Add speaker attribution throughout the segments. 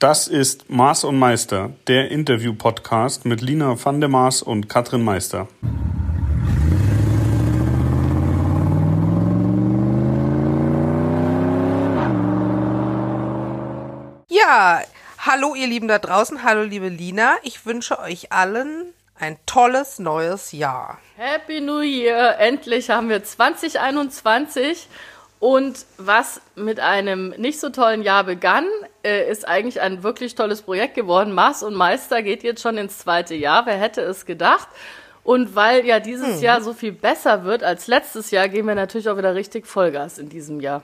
Speaker 1: Das ist Maß und Meister, der Interview-Podcast mit Lina van der Maas und Katrin Meister.
Speaker 2: Ja, hallo ihr Lieben da draußen, hallo liebe Lina. Ich wünsche euch allen ein tolles neues Jahr.
Speaker 3: Happy New Year! Endlich haben wir 2021 und was mit einem nicht so tollen Jahr begann, äh, ist eigentlich ein wirklich tolles Projekt geworden. Mars und Meister geht jetzt schon ins zweite Jahr. Wer hätte es gedacht? Und weil ja dieses hm. Jahr so viel besser wird als letztes Jahr, gehen wir natürlich auch wieder richtig Vollgas in diesem Jahr.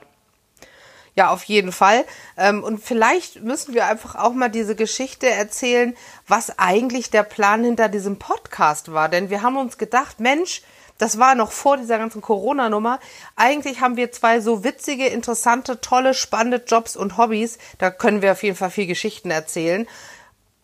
Speaker 2: Ja, auf jeden Fall. Ähm, und vielleicht müssen wir einfach auch mal diese Geschichte erzählen, was eigentlich der Plan hinter diesem Podcast war. Denn wir haben uns gedacht, Mensch, das war noch vor dieser ganzen Corona-Nummer. Eigentlich haben wir zwei so witzige, interessante, tolle, spannende Jobs und Hobbys. Da können wir auf jeden Fall viel Geschichten erzählen.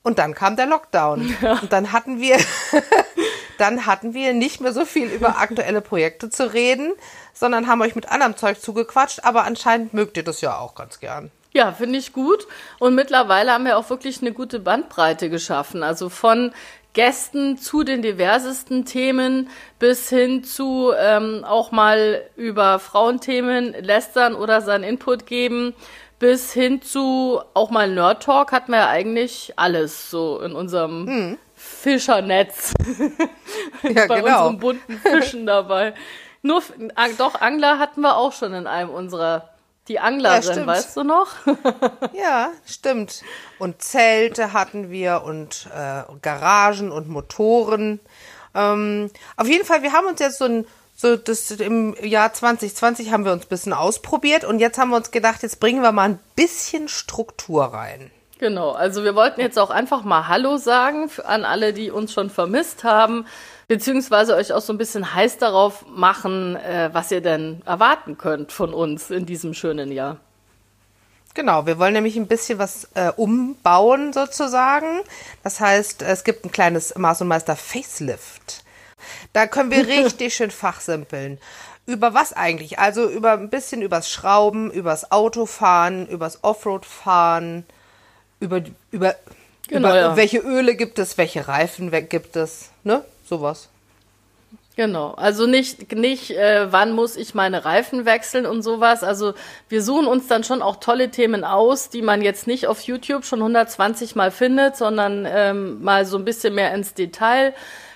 Speaker 2: Und dann kam der Lockdown. Ja. Und dann hatten wir, dann hatten wir nicht mehr so viel über aktuelle Projekte zu reden, sondern haben euch mit anderem Zeug zugequatscht. Aber anscheinend mögt ihr das ja auch ganz gern.
Speaker 3: Ja, finde ich gut. Und mittlerweile haben wir auch wirklich eine gute Bandbreite geschaffen. Also von Gästen zu den diversesten Themen bis hin zu ähm, auch mal über Frauenthemen lästern oder seinen Input geben, bis hin zu auch mal Nerd Talk hatten wir ja eigentlich alles so in unserem hm. Fischernetz. ja, Bei genau. unseren bunten Fischen dabei. Nur, doch, Angler hatten wir auch schon in einem unserer die Anglerin, ja, weißt du noch?
Speaker 2: ja, stimmt. Und Zelte hatten wir und äh, Garagen und Motoren. Ähm, auf jeden Fall, wir haben uns jetzt so ein so das im Jahr 2020 haben wir uns ein bisschen ausprobiert und jetzt haben wir uns gedacht, jetzt bringen wir mal ein bisschen Struktur rein.
Speaker 3: Genau, also wir wollten jetzt auch einfach mal Hallo sagen an alle, die uns schon vermisst haben beziehungsweise euch auch so ein bisschen heiß darauf machen, äh, was ihr denn erwarten könnt von uns in diesem schönen Jahr.
Speaker 2: Genau, wir wollen nämlich ein bisschen was äh, umbauen sozusagen. Das heißt, es gibt ein kleines Maß und Meister Facelift. Da können wir richtig schön fachsimpeln. Über was eigentlich? Also über ein bisschen übers Schrauben, übers Autofahren, übers Offroad-Fahren, über, über, genau, über ja. welche Öle gibt es, welche Reifen gibt es, ne? Sowas.
Speaker 3: Genau, also nicht, nicht äh, wann muss ich meine Reifen wechseln und sowas. Also wir suchen uns dann schon auch tolle Themen aus, die man jetzt nicht auf YouTube schon 120 Mal findet, sondern ähm, mal so ein bisschen mehr ins Detail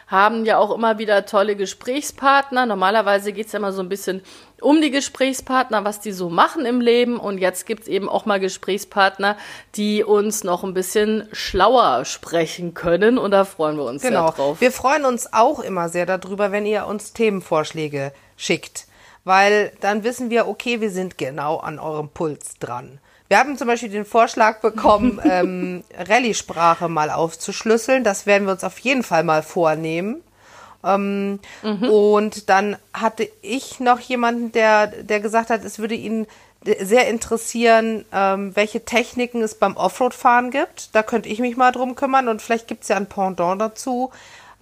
Speaker 3: haben ja auch immer wieder tolle Gesprächspartner. Normalerweise geht's ja immer so ein bisschen um die Gesprächspartner, was die so machen im Leben. Und jetzt gibt's eben auch mal Gesprächspartner, die uns noch ein bisschen schlauer sprechen können. Und da freuen wir uns genau. sehr drauf.
Speaker 2: Wir freuen uns auch immer sehr darüber, wenn ihr uns Themenvorschläge schickt. Weil dann wissen wir, okay, wir sind genau an eurem Puls dran. Wir haben zum Beispiel den Vorschlag bekommen, ähm, Rallye-Sprache mal aufzuschlüsseln. Das werden wir uns auf jeden Fall mal vornehmen. Ähm, mhm. Und dann hatte ich noch jemanden, der, der gesagt hat, es würde ihn sehr interessieren, ähm, welche Techniken es beim Offroad-Fahren gibt. Da könnte ich mich mal drum kümmern und vielleicht gibt es ja ein Pendant dazu,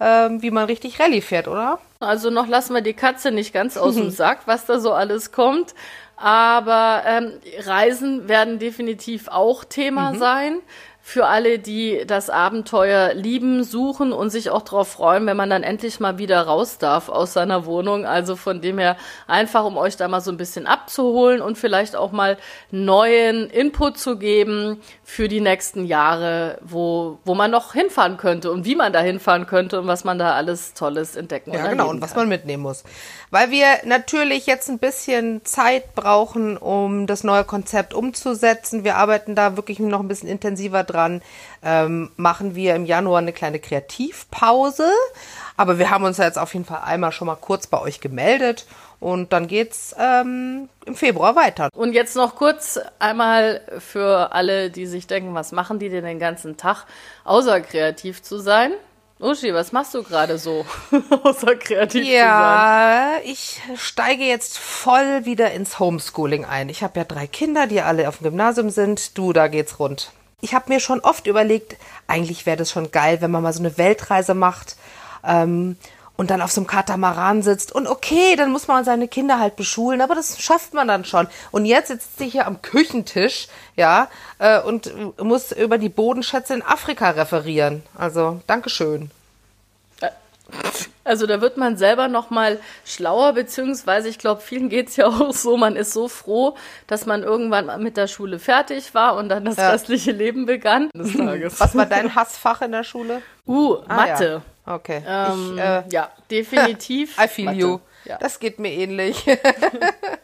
Speaker 2: ähm, wie man richtig Rallye fährt, oder?
Speaker 3: Also noch lassen wir die Katze nicht ganz aus dem Sack, was da so alles kommt. Aber ähm, Reisen werden definitiv auch Thema mhm. sein für alle, die das Abenteuer lieben, suchen und sich auch darauf freuen, wenn man dann endlich mal wieder raus darf aus seiner Wohnung. Also von dem her einfach, um euch da mal so ein bisschen abzuholen und vielleicht auch mal neuen Input zu geben für die nächsten Jahre, wo, wo man noch hinfahren könnte und wie man da hinfahren könnte und was man da alles Tolles entdecken
Speaker 2: Ja, genau, und was kann. man mitnehmen muss. Weil wir natürlich jetzt ein bisschen Zeit brauchen, um das neue Konzept umzusetzen. Wir arbeiten da wirklich noch ein bisschen intensiver dran. Ähm, machen wir im Januar eine kleine Kreativpause. Aber wir haben uns ja jetzt auf jeden Fall einmal schon mal kurz bei euch gemeldet. Und dann geht's ähm, im Februar weiter.
Speaker 3: Und jetzt noch kurz einmal für alle, die sich denken, was machen die denn den ganzen Tag, außer kreativ zu sein? Uschi, was machst du gerade so, außer kreativ
Speaker 2: ja, zu sein? Ja, ich steige jetzt voll wieder ins Homeschooling ein. Ich habe ja drei Kinder, die alle auf dem Gymnasium sind. Du, da geht's rund. Ich habe mir schon oft überlegt, eigentlich wäre das schon geil, wenn man mal so eine Weltreise macht. Ähm, und dann auf so einem Katamaran sitzt und okay, dann muss man seine Kinder halt beschulen, aber das schafft man dann schon. Und jetzt sitzt sie hier am Küchentisch, ja, äh, und muss über die Bodenschätze in Afrika referieren. Also, Dankeschön.
Speaker 3: Also da wird man selber noch mal schlauer, beziehungsweise ich glaube, vielen geht's ja auch so, man ist so froh, dass man irgendwann mit der Schule fertig war und dann das
Speaker 2: Ja.
Speaker 3: restliche Leben begann. Des Tages.
Speaker 2: Was war dein Hassfach in der Schule?
Speaker 3: Uh,
Speaker 2: Ah,
Speaker 3: Mathe.
Speaker 2: Ja. Okay.
Speaker 3: Ähm,
Speaker 2: ich, äh,
Speaker 3: ja, definitiv.
Speaker 2: I feel
Speaker 3: Mathe.
Speaker 2: you.
Speaker 3: Ja.
Speaker 2: Das geht mir ähnlich.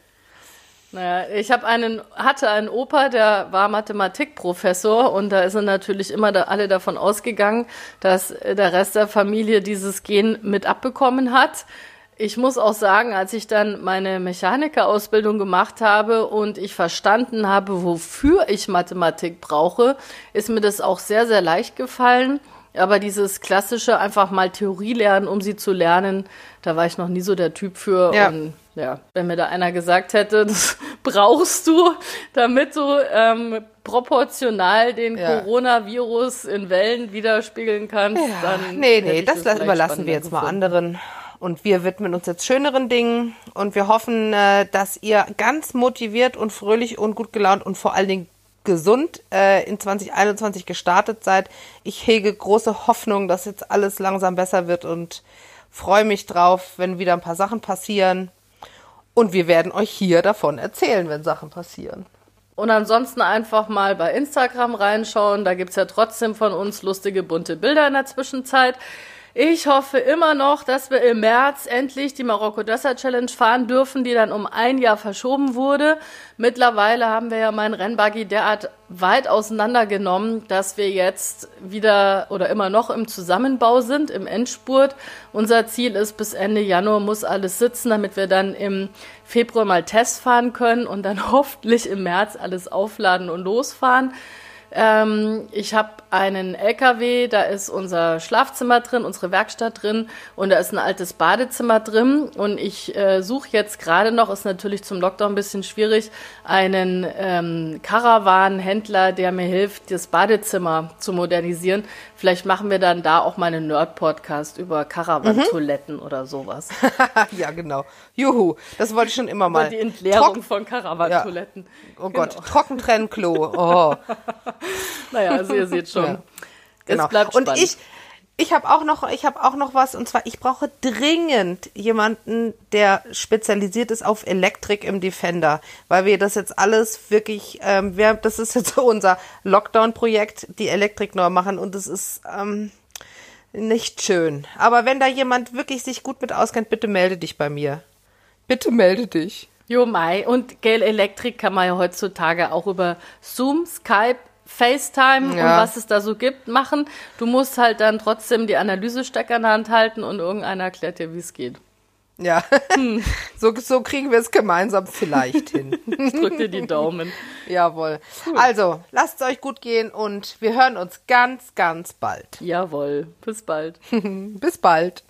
Speaker 3: Naja, ich habe einen, hatte einen Opa, der war Mathematikprofessor und da sind natürlich immer da, alle davon ausgegangen, dass der Rest der Familie dieses Gen mit abbekommen hat. Ich muss auch sagen, als ich dann meine Mechanikerausbildung gemacht habe und ich verstanden habe, wofür ich Mathematik brauche, ist mir das auch sehr, sehr leicht gefallen. Aber dieses klassische einfach mal Theorie lernen, um sie zu lernen, da war ich noch nie so der Typ für.
Speaker 2: Ja.
Speaker 3: Und ja, wenn mir da einer gesagt hätte, das brauchst du, damit du ähm, proportional den
Speaker 2: Ja.
Speaker 3: Coronavirus in Wellen widerspiegeln kannst, dann.
Speaker 2: nee, nee, das
Speaker 3: vielleicht
Speaker 2: überlassen wir jetzt mal
Speaker 3: gefunden.
Speaker 2: anderen. Und wir widmen uns jetzt schöneren Dingen. Und wir hoffen, äh, dass ihr ganz motiviert und fröhlich und gut gelaunt und vor allen Dingen gesund äh, in 2021 gestartet seid. Ich hege große Hoffnung, dass jetzt alles langsam besser wird und freue mich drauf, wenn wieder ein paar Sachen passieren. Und wir werden euch hier davon erzählen, wenn Sachen passieren.
Speaker 3: Und ansonsten einfach mal bei Instagram reinschauen. Da gibt's ja trotzdem von uns lustige, bunte Bilder in der Zwischenzeit. Ich hoffe immer noch, dass wir im März endlich die Marokko Dösser Challenge fahren dürfen, die dann um ein Jahr verschoben wurde. Mittlerweile haben wir ja meinen Rennbuggy derart weit auseinandergenommen, dass wir jetzt wieder oder immer noch im Zusammenbau sind, im Endspurt. Unser Ziel ist, bis Ende Januar muss alles sitzen, damit wir dann im Februar mal Test fahren können und dann hoffentlich im März alles aufladen und losfahren. Ähm, ich habe einen LKW, da ist unser Schlafzimmer drin, unsere Werkstatt drin und da ist ein altes Badezimmer drin. Und ich äh, suche jetzt gerade noch, ist natürlich zum Lockdown ein bisschen schwierig, einen ähm, Caravan-Händler, der mir hilft, das Badezimmer zu modernisieren. Vielleicht machen wir dann da auch mal einen Nerd-Podcast über Caravan-Toiletten oder sowas.
Speaker 2: ja, genau. Juhu, das wollte ich schon immer mal.
Speaker 3: Über die Entleerung
Speaker 2: Trock-
Speaker 3: von Caravan-Toiletten.
Speaker 2: Oh Gott,
Speaker 3: Genau.
Speaker 2: Trockentrennklo. Oh.
Speaker 3: Naja, also ihr seht schon.
Speaker 2: Ja.
Speaker 3: Es
Speaker 2: Genau.
Speaker 3: bleibt
Speaker 2: und
Speaker 3: spannend.
Speaker 2: ich, ich habe auch noch, ich habe auch noch was und zwar, ich brauche dringend jemanden, der spezialisiert ist auf Elektrik im Defender, weil wir das jetzt alles wirklich, ähm, wir, das ist jetzt so unser Lockdown-Projekt, die Elektrik neu machen und es ist ähm, nicht schön. Aber wenn da jemand wirklich sich gut mit auskennt, bitte melde dich bei mir. Bitte melde dich.
Speaker 3: Jo, Mai. Und Gale Electric kann man ja heutzutage auch über Zoom, Skype, FaceTime
Speaker 2: Ja.
Speaker 3: und was es da so gibt, machen. Du musst halt dann trotzdem die Analysestecker in der Hand halten und irgendeiner erklärt dir, wie es geht.
Speaker 2: Ja, so, so kriegen wir es gemeinsam vielleicht hin.
Speaker 3: Ich drück dir die Daumen.
Speaker 2: Jawohl. Also, lasst es euch gut gehen und wir hören uns ganz, ganz bald.
Speaker 3: Jawohl. Bis bald.
Speaker 2: Bis bald.